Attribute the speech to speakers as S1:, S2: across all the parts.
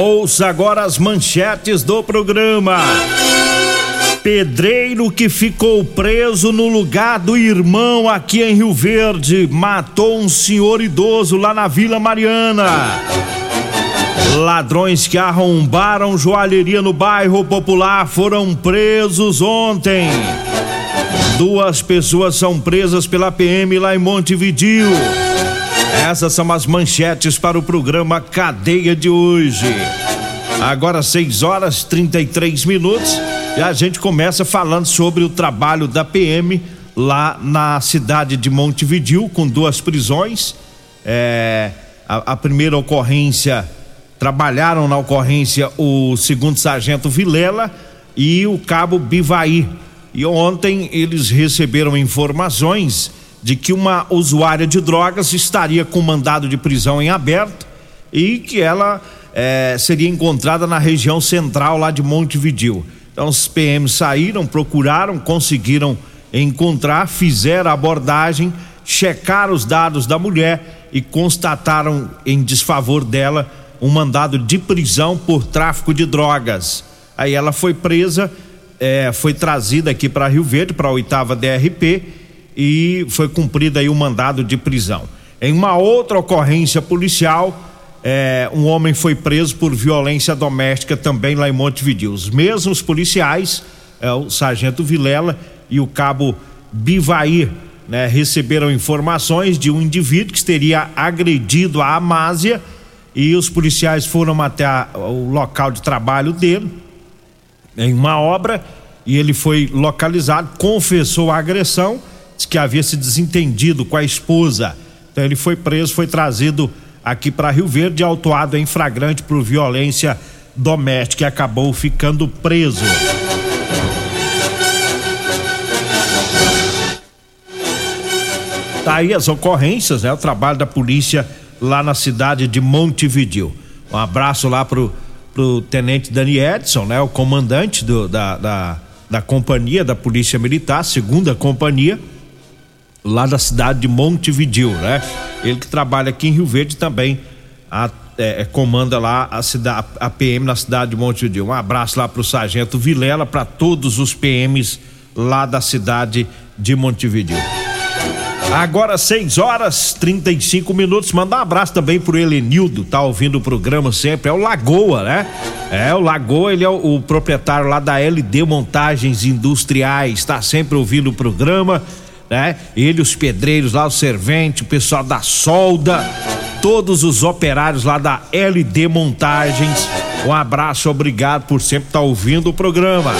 S1: Ouça agora as manchetes do programa. Pedreiro que ficou preso no lugar do irmão aqui em Rio Verde matou um senhor idoso lá na Vila Mariana. Ladrões que arrombaram joalheria no bairro Popular foram presos ontem. Duas pessoas são presas pela PM lá em Montevidil. Essas são as manchetes para o programa Cadeia de hoje. Agora 6 horas 33 minutos e a gente começa falando sobre o trabalho da PM lá na cidade de Montevidil com duas prisões. É, a, a primeira ocorrência trabalharam na ocorrência o segundo sargento Vilela e o cabo Bivaí. E ontem eles receberam informações de que uma usuária de drogas estaria com mandado de prisão em aberto e que ela eh, seria encontrada na região central lá de Montevidil. Então os PMs saíram, procuraram, conseguiram encontrar, fizeram a abordagem, checaram os dados da mulher e constataram em desfavor dela um mandado de prisão por tráfico de drogas. Aí ela foi presa, eh, foi trazida aqui para Rio Verde, para a oitava DRP e foi cumprido aí o mandado de prisão. Em uma outra ocorrência policial, é, um homem foi preso por violência doméstica também lá em Montevideo. Os mesmos policiais, é, o sargento Vilela e o cabo Bivair, né, receberam informações de um indivíduo que teria agredido a Amásia e os policiais foram até a, o local de trabalho dele em uma obra e ele foi localizado, confessou a agressão, que havia se desentendido com a esposa. Então ele foi preso, foi trazido aqui para Rio Verde, autuado em flagrante por violência doméstica e acabou ficando preso. Tá aí as ocorrências, né? O trabalho da polícia lá na cidade de Montevidil. Um abraço lá pro, pro tenente Dani Edson, né? O comandante do, da, da, da companhia da Polícia Militar, segunda companhia, lá da cidade de Montevidil, né? Ele que trabalha aqui em Rio Verde também a, é, comanda lá a, cidade, a PM na cidade de Montevidil. Um abraço lá pro sargento Vilela, para todos os PMs lá da cidade de Montevidil. Agora 6 horas 35 minutos. Mandar um abraço também pro Elenildo, tá ouvindo o programa sempre. É o Lagoa, né? É, o Lagoa, ele é o, o proprietário lá da LD Montagens Industriais, tá sempre ouvindo o programa, né? Ele, os pedreiros lá, o servente, o pessoal da solda, todos os operários lá da LD Montagens. Um abraço, obrigado por sempre estar tá ouvindo o programa.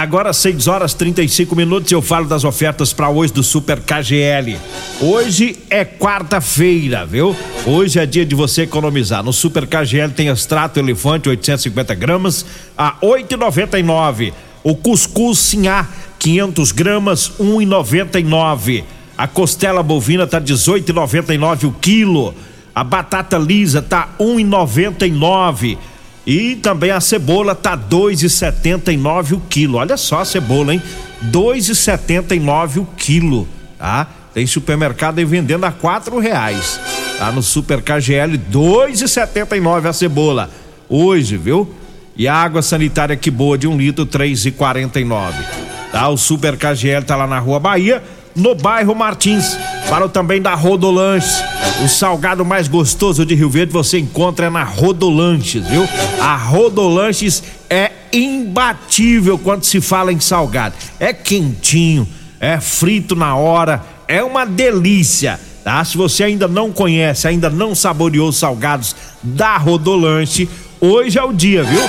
S1: Agora 6 horas 35 minutos eu falo das ofertas para hoje do Super KGL. Hoje é quarta-feira, viu? Hoje é dia de você economizar. No Super KGL tem extrato elefante 850 gramas a 8,99. O cuscuz sinhá 500 gramas 1,99. A costela bovina tá 18,99 o quilo. A batata lisa tá 1,99. E também a cebola tá 2,79 o quilo. Olha só a cebola, hein? 2,79 o quilo, tá? Tem supermercado aí vendendo a quatro reais. Tá no Super KGL 2,79 a cebola. hoje, viu? E a água sanitária que boa de um litro, três e quarenta e nove. Tá? O Super KGL tá lá na Rua Bahia, no bairro Martins. Para também da Rodolanches. O salgado mais gostoso de Rio Verde você encontra na Rodolanches, viu? A Rodolanches é imbatível quando se fala em salgado. É quentinho, é frito na hora, é uma delícia. Tá? Se você ainda não conhece, ainda não saboreou os salgados da Rodolanche, hoje é o dia, viu?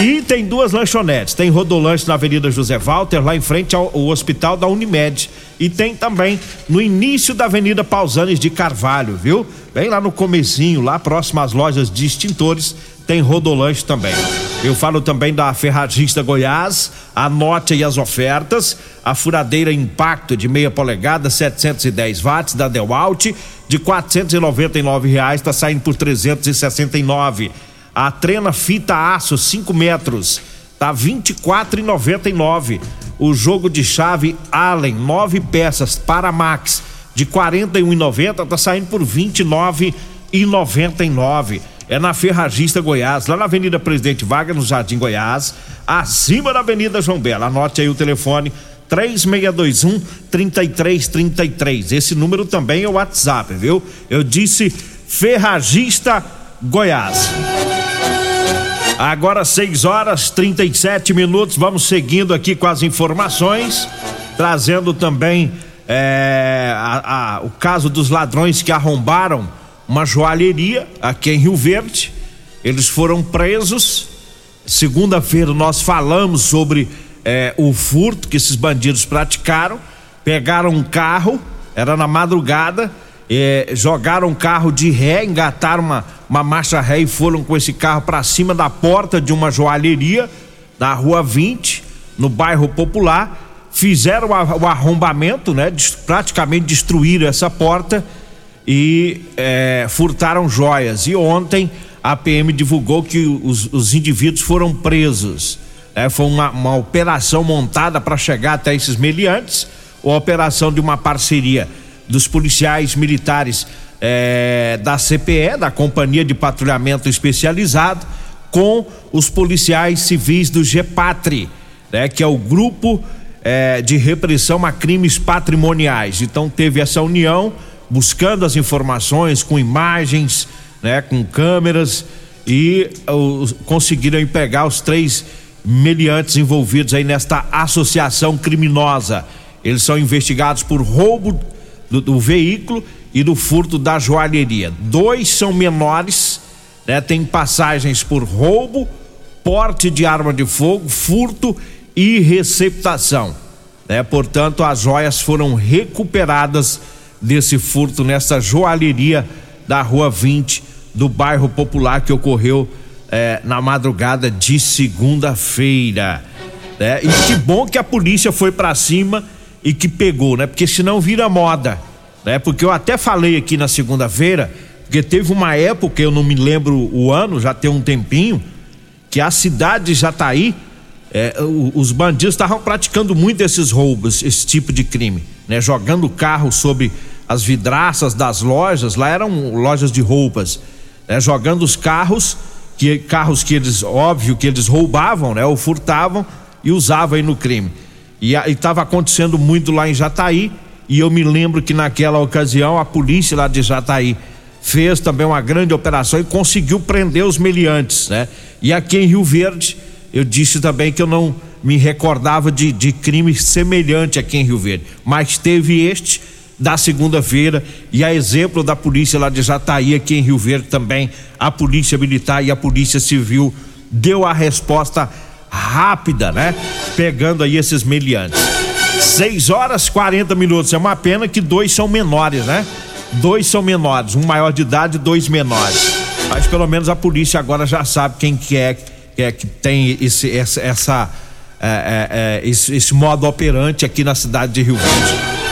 S1: E tem duas lanchonetes. Tem Rodolanche na Avenida José Walter, lá em frente ao, ao, Hospital da Unimed. E tem também no início da Avenida Pausanes de Carvalho, viu? Bem lá no comecinho, lá próximo às lojas de extintores, tem Rodolanche também. Eu falo também da Ferragista Goiás, anote aí as ofertas. A furadeira Impacto de meia polegada, 710 watts da Dewalt, de 499 reais, está saindo por 369 a trena fita aço 5 metros, tá 24,99. O jogo de chave Allen, nove peças para Max de 41,90 tá saindo por 29,99. É na Ferragista Goiás, lá na Avenida Presidente Vargas, no Jardim Goiás, acima da Avenida João Bela. Anote aí o telefone 3621 3333. Esse número também é o WhatsApp, viu? Eu disse Ferragista Goiás. Agora 6 horas 37 minutos, vamos seguindo aqui com as informações, trazendo também é, a, a, o caso dos ladrões que arrombaram uma joalheria aqui em Rio Verde. Eles foram presos. Segunda-feira nós falamos sobre é, o furto que esses bandidos praticaram. Pegaram um carro, era na madrugada, é, jogaram um carro de ré, engataram uma, uma marcha ré e foram com esse carro para cima da porta de uma joalheria na rua 20, no bairro Popular. Fizeram o arrombamento, né? Praticamente destruíram essa porta e é, furtaram joias. E ontem a PM divulgou que os, os indivíduos foram presos. É, foi uma, uma operação montada para chegar até esses meliantes, uma operação de uma parceria dos policiais militares é, da CPE, da Companhia de Patrulhamento Especializado, com os policiais civis do GEPATRI, né, que é o grupo é, de repressão a crimes patrimoniais. Então teve essa união, buscando as informações com imagens, né, com câmeras e conseguiram pegar os três meliantes envolvidos aí nesta associação criminosa. Eles são investigados por roubo do, do veículo e do furto da joalheria. Dois são menores, né? Tem passagens por roubo, porte de arma de fogo, furto e receptação. Né? Portanto, as joias foram recuperadas desse furto nessa joalheria da Rua 20 do bairro Popular que ocorreu eh, na madrugada de segunda-feira. Né? E que bom que a polícia foi para cima e que pegou, né? Porque senão vira moda, né? Porque eu até falei aqui na segunda-feira, porque teve uma época, eu não me lembro o ano, já tem um tempinho, que a cidade de Jataí, é, os bandidos estavam praticando muito esses roubos, esse tipo de crime, né? Jogando carro sobre as vidraças das lojas, lá eram lojas de roupas, né? Jogando os carros, que carros que eles, óbvio que eles roubavam, né? Ou furtavam e usavam aí no crime. E estava acontecendo muito lá em Jataí. E eu me lembro que naquela ocasião a polícia lá de Jataí fez também uma grande operação e conseguiu prender os meliantes, né? E aqui em Rio Verde, eu disse também que eu não me recordava de, de crime semelhante aqui em Rio Verde, mas teve este da segunda-feira e a exemplo da polícia lá de Jataí aqui em Rio Verde também, a polícia militar e a polícia civil deu a resposta rápida, né? Pegando aí esses meliantes. 6 horas 40 minutos. É uma pena que dois são menores, né? Dois são menores, um maior de idade e dois menores. Mas pelo menos a polícia agora já sabe quem que é, que, é, que tem esse, essa, essa é, é, é, esse, esse modo operante aqui na cidade de Rio Grande.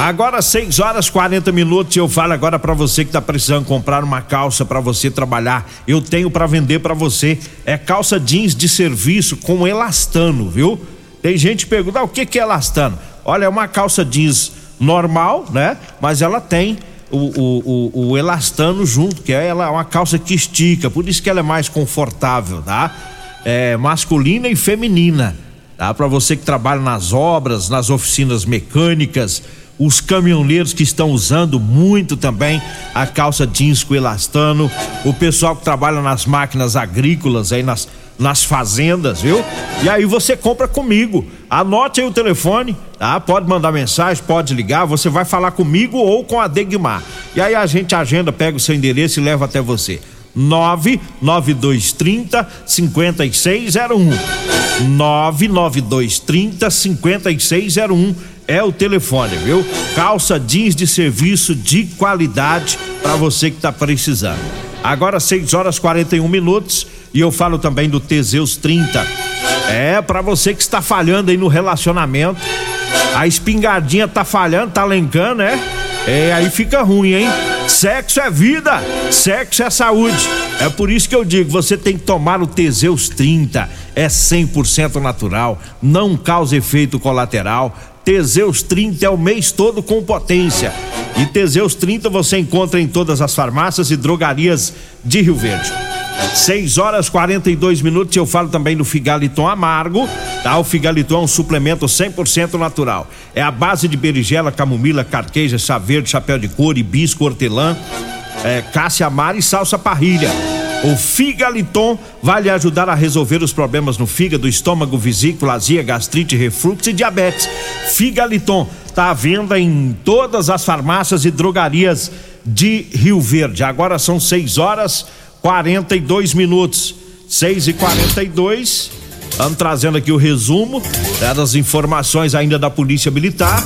S1: Agora 6 horas 40 minutos eu falo agora para você que tá precisando comprar uma calça para você trabalhar. Eu tenho para vender para você. É calça jeans de serviço com elastano, viu? Tem gente que pergunta: ah, "O que que é elastano?" Olha, é uma calça jeans normal, né? Mas ela tem o, o, o, o elastano junto, que é ela, uma calça que estica, por isso que ela é mais confortável, tá? É masculina e feminina, tá? Para você que trabalha nas obras, nas oficinas mecânicas, os caminhoneiros que estão usando muito também a calça jeans com elastano, o pessoal que trabalha nas máquinas agrícolas aí nas nas fazendas, viu? E aí você compra comigo. Anote aí o telefone, tá? Pode mandar mensagem, pode ligar, você vai falar comigo ou com a Degmar. E aí a gente agenda, pega o seu endereço e leva até você. 99230 5601. 99230 5601 é o telefone, viu? Calça jeans de serviço de qualidade para você que tá precisando. Agora 6 horas 41 minutos e eu falo também do Teseus 30. É para você que está falhando aí no relacionamento. A espingardinha tá falhando, tá lencando, é? É, aí fica ruim, hein? Sexo é vida, sexo é saúde. É por isso que eu digo, você tem que tomar o Teseus 30. É 100% natural, não causa efeito colateral. Teseus 30 é o mês todo com potência. E Teseus 30 você encontra em todas as farmácias e drogarias de Rio Verde. 6 horas 42 minutos. Eu falo também do Figaliton Amargo. Tá? O Figaliton é um suplemento 100% natural. É a base de berigela, camomila, carqueja, chá verde, chapéu de couro, hibisco, hortelã, é, cássia amara e salsa parrilha. O Figaliton vai lhe ajudar a resolver os problemas no fígado, estômago, vesícula, azia, gastrite, refluxo e diabetes. Figaliton está à venda em todas as farmácias e drogarias de Rio Verde. Agora são 6 horas 42 minutos. 6 e 42 Estamos trazendo aqui o resumo né, das informações ainda da Polícia Militar.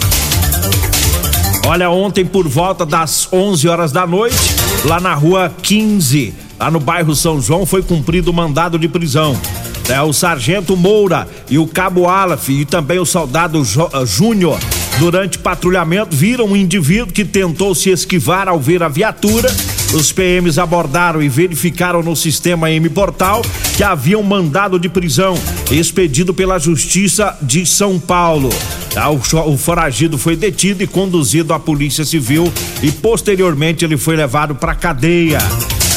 S1: Olha, ontem por volta das 11 horas da noite, lá na rua 15, lá no bairro São João, foi cumprido o mandado de prisão. É, o sargento Moura e o cabo Alaf e também o soldado eh, Júnior, durante patrulhamento, viram um indivíduo que tentou se esquivar ao ver a viatura os PMs abordaram e verificaram no sistema M Portal que havia um mandado de prisão expedido pela Justiça de São Paulo. O foragido foi detido e conduzido à Polícia Civil e posteriormente ele foi levado para cadeia.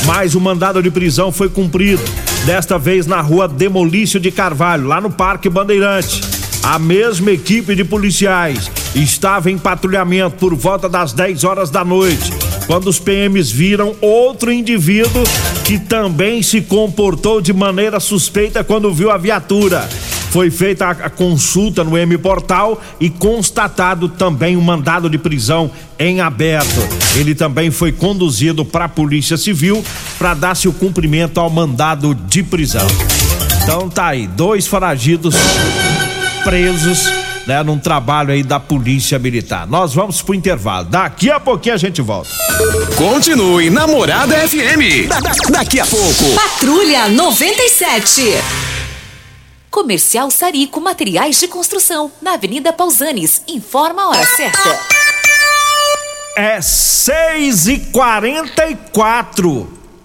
S1: Mas o mandado de prisão foi cumprido, desta vez na rua Demolício de Carvalho, lá no Parque Bandeirante. A mesma equipe de policiais estava em patrulhamento por volta das 10 horas da noite quando os PMs viram outro indivíduo que também se comportou de maneira suspeita quando viu a viatura. Foi feita a consulta no M Portal e constatado também um mandado de prisão em aberto. Ele também foi conduzido para a Polícia Civil para dar-se o cumprimento ao mandado de prisão. Então tá aí, dois foragidos presos né, num trabalho aí da Polícia Militar. Nós vamos pro intervalo. Daqui a pouquinho a gente volta.
S2: Continue Namorada FM. Da, da, daqui a pouco.
S3: Patrulha 97. Comercial Sarico Materiais de Construção, na Avenida Pausanes. Informa a hora certa.
S1: É seis e quarenta e quatro.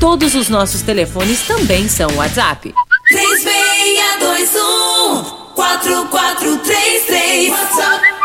S4: Todos os nossos telefones também são WhatsApp.
S5: 3621 4433 WhatsApp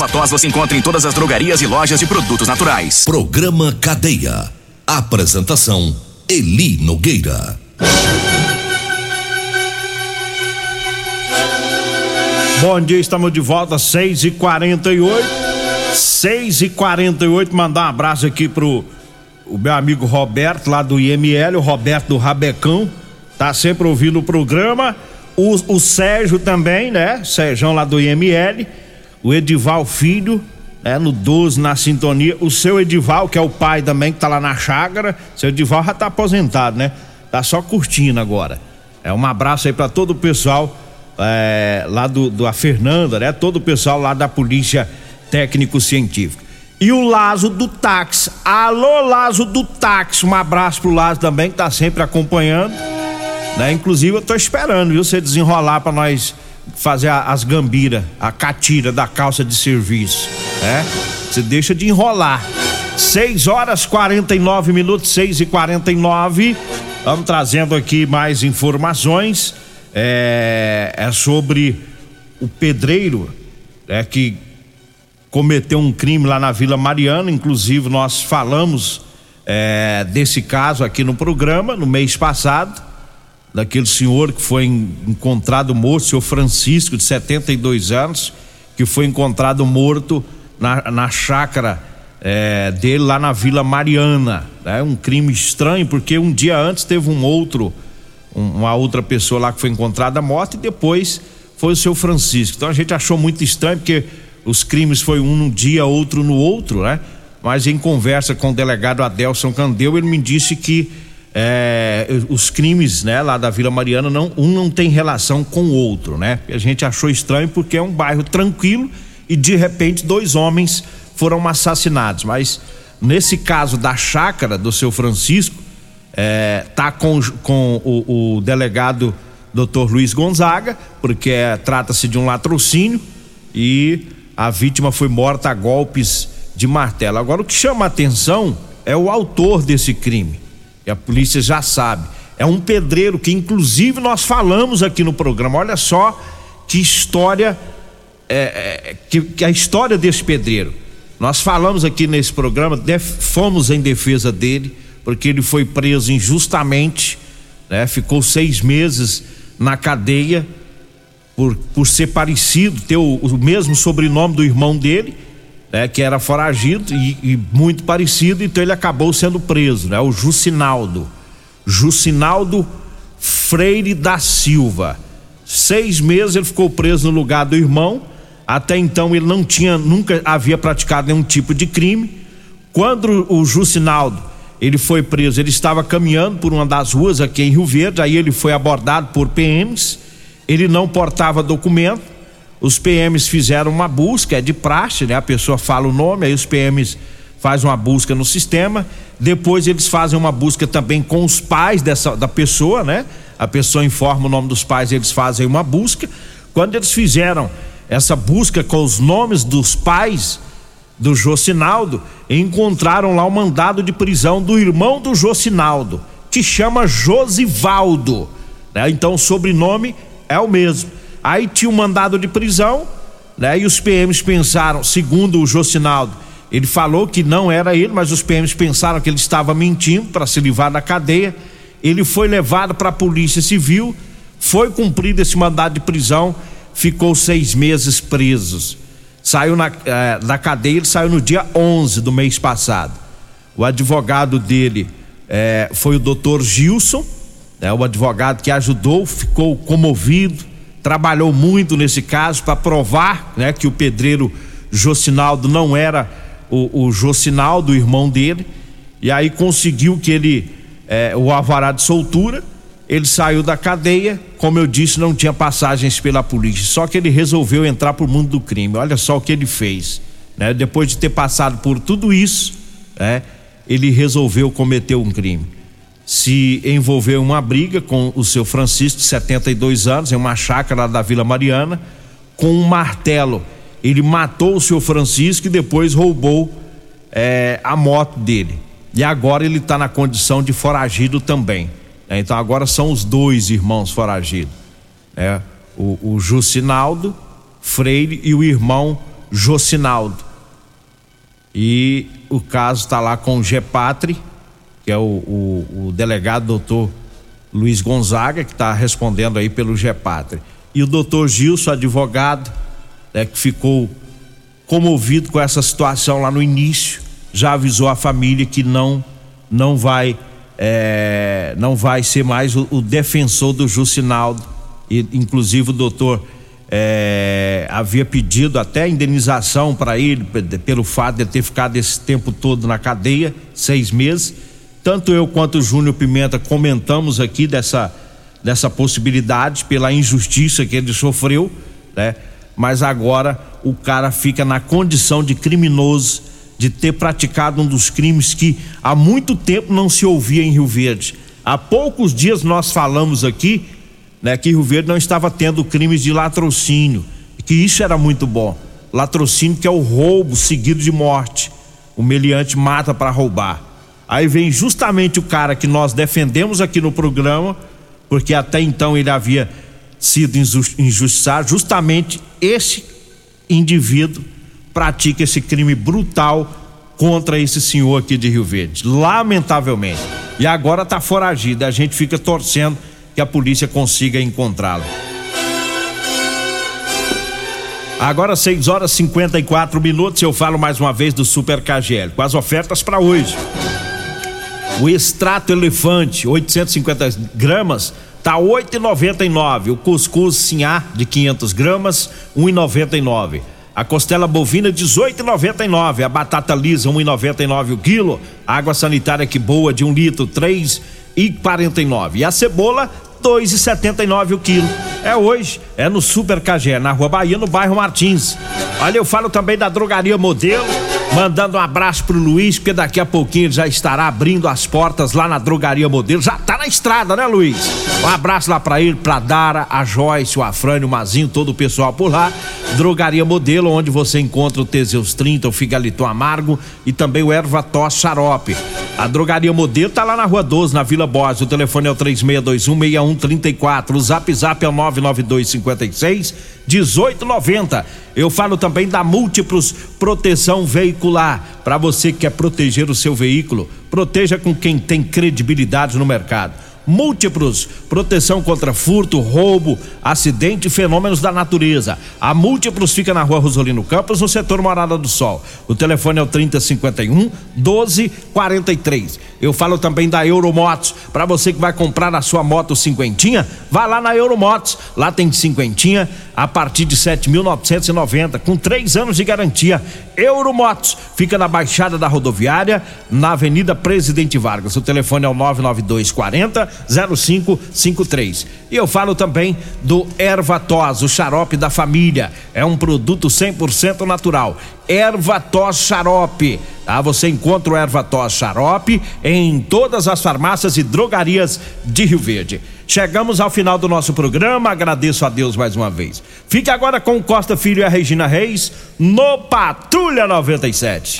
S6: Erva tos você encontra em todas as drogarias e lojas de produtos naturais.
S7: Programa Cadeia. Apresentação: Eli Nogueira.
S1: Bom dia, estamos de volta, 6 e 48 6 e 48 mandar um abraço aqui pro o meu amigo Roberto, lá do IML, o Roberto do Rabecão, tá sempre ouvindo o programa. O, o Sérgio também, né? Sérgio lá do IML. O Edival Filho, né? No 12, na sintonia. O seu Edival, que é o pai também, que tá lá na chácara. Seu Edival já tá aposentado, né? Tá só curtindo agora. É um abraço aí para todo o pessoal é, lá do, do a Fernanda, né? Todo o pessoal lá da Polícia Técnico-Científica. E o Lazo do táxi. Alô, Lazo do táxi. Um abraço pro Lazo também, que tá sempre acompanhando. Né? Inclusive, eu tô esperando, viu? Você desenrolar para nós fazer as gambiras, a catira da calça de serviço. né? Você deixa de enrolar. 6 horas 49 minutos, 6 e 49 Vamos trazendo aqui mais informações. É, é sobre o pedreiro é, que cometeu um crime lá na Vila Mariana. Inclusive, nós falamos é, desse caso aqui no programa no mês passado, daquele senhor que foi encontrado morto, senhor Francisco, de 72 anos, que foi encontrado morto na, na chácara é, dele lá na Vila Mariana. É um crime estranho, porque um dia antes teve um outro, um, uma outra pessoa lá que foi encontrada morta e depois foi o seu Francisco. Então a gente achou muito estranho, porque os crimes foi um num dia, outro no outro, né? Mas em conversa com o delegado Adelson Candeu, ele me disse que é, os crimes, né, lá da Vila Mariana, não, um não tem relação com o outro, né? A gente achou estranho porque é um bairro tranquilo e de repente dois homens foram assassinados. Mas nesse caso da chácara do seu Francisco, é, tá com, com o, o delegado Dr. Luiz Gonzaga, porque é, trata-se de um latrocínio e a vítima foi morta a golpes de martelo. Agora, o que chama a atenção é o autor desse crime. E a polícia já sabe. É um pedreiro que, inclusive, nós falamos aqui no programa. Olha só que história é, é, que, que, a história desse pedreiro. Nós falamos aqui nesse programa, def, fomos em defesa dele, porque ele foi preso injustamente, né? Ficou seis meses na cadeia por, por ser parecido, ter o, o mesmo sobrenome do irmão dele, né? Que era foragido e, e muito parecido, então ele acabou sendo preso, né? O Jucinaldo, Jucinaldo Freire da Silva. Seis meses ele ficou preso no lugar do irmão até então ele não tinha, nunca havia praticado nenhum tipo de crime. Quando o Jucinaldo ele foi preso, ele estava caminhando por uma das ruas aqui em Rio Verde, aí ele foi abordado por PMs. Ele não portava documento. Os PMs fizeram uma busca, é de praxe, né? A pessoa fala o nome, aí os PMs fazem uma busca no sistema. Depois eles fazem uma busca também com os pais dessa da pessoa, né? A pessoa informa o nome dos pais, eles fazem uma busca. Quando eles fizeram essa busca com os nomes dos pais do Jocinaldo, encontraram lá o mandado de prisão do irmão do Jocinaldo, que chama Josivaldo. Né? Então o sobrenome é o mesmo. Aí tinha um mandado de prisão, né? E os PMs pensaram, segundo o Jocinaldo, ele falou que não era ele, mas os PMs pensaram que ele estava mentindo para se livrar da cadeia. Ele foi levado para a Polícia Civil, foi cumprido esse mandado de prisão ficou seis meses presos. Saiu na, eh, da cadeia, ele saiu no dia 11 do mês passado. O advogado dele eh, foi o doutor Gilson, né, o advogado que ajudou, ficou comovido, trabalhou muito nesse caso para provar né, que o pedreiro Jocinaldo não era o, o Jocinaldo, o irmão dele, e aí conseguiu que ele, eh, o alvará de soltura, ele saiu da cadeia, como eu disse, não tinha passagens pela polícia, só que ele resolveu entrar para o mundo do crime. Olha só o que ele fez, né? Depois de ter passado por tudo isso, né? Ele resolveu cometer um crime. Se envolveu em uma briga com o seu Francisco, de 72 anos, em uma chácara da Vila Mariana, com um martelo. Ele matou o seu Francisco e depois roubou é, a moto dele. E agora ele está na condição de foragido também. É, então agora são os dois irmãos foragidos. É, o, o Jucinaldo Freire e o irmão Jocinaldo. E o caso está lá com o Gepatri, que é o, o, o delegado doutor Luiz Gonzaga, que está respondendo aí pelo Gepatri. E o doutor Gilson, advogado, né, que ficou comovido com essa situação lá no início, já avisou a família que não não vai é, não vai ser mais o, o defensor do Jucinaldo. E, inclusive o doutor é, havia pedido até indenização para ele pelo fato de ter ficado esse tempo todo na cadeia, seis meses. Tanto eu quanto o Júnior Pimenta comentamos aqui dessa, dessa possibilidade pela injustiça que ele sofreu, né? Mas agora o cara fica na condição de criminoso de ter praticado um dos crimes que há muito tempo não se ouvia em Rio Verde. Há poucos dias nós falamos aqui, né, que Rio Verde não estava tendo crimes de latrocínio, que isso era muito bom. Latrocínio que é o roubo seguido de morte. O meliante mata para roubar. Aí vem justamente o cara que nós defendemos aqui no programa, porque até então ele havia sido injustiçado, justamente esse indivíduo pratica esse crime brutal contra esse senhor aqui de Rio Verde, lamentavelmente. E agora está foragido, a gente fica torcendo que a polícia consiga encontrá-lo. Agora 6 horas 54 minutos, eu falo mais uma vez do Super KGL, com as ofertas para hoje. O extrato elefante, 850 gramas, tá 8,99. O cuscuz sinhá de 500 gramas, 1,99. A costela bovina 18,99. A batata lisa 1,99 o quilo. água sanitária que boa de um litro 3,49. E a cebola 2,79 o quilo. É hoje, é no Super Cagé, na Rua Bahia, no bairro Martins. Olha, eu falo também da Drogaria Modelo Mandando um abraço pro Luiz, porque daqui a pouquinho já estará abrindo as portas lá na Drogaria Modelo. Já tá na estrada, né, Luiz? Um abraço lá pra ele, pra Dara, a Joyce, o Afrânio, o Mazinho, todo o pessoal por lá. Drogaria Modelo, onde você encontra o Teseus 30, o Figaliton Amargo e também o Erva Tos Xarope. A Drogaria Modelo tá lá na Rua 12, na Vila Borges. O telefone é o 36216134. O Zap Zap é o 99256 1890. Eu falo também da Múltiplos Proteção Veicular. Para você que quer proteger o seu veículo, proteja com quem tem credibilidade no mercado. Múltiplos, proteção contra furto, roubo, acidente e fenômenos da natureza. A Múltiplos fica na rua Rosolino Campos, no setor Morada do Sol. O telefone é o 3051 1243. Eu falo também da Euromotos. Para você que vai comprar a sua moto cinquentinha, vá lá na Euromotos. Lá tem cinquentinha a partir de 7.990, com três anos de garantia. Euromotos fica na Baixada da Rodoviária, na Avenida Presidente Vargas. O telefone é o 99240 0553. E eu falo também do Ervatos, o xarope da família. É um produto 100% natural. Ervatos xarope. Tá? Você encontra o Ervatos xarope em todas as farmácias e drogarias de Rio Verde. Chegamos ao final do nosso programa, agradeço a Deus mais uma vez. Fique agora com Costa Filho e a Regina Reis no Patrulha 97.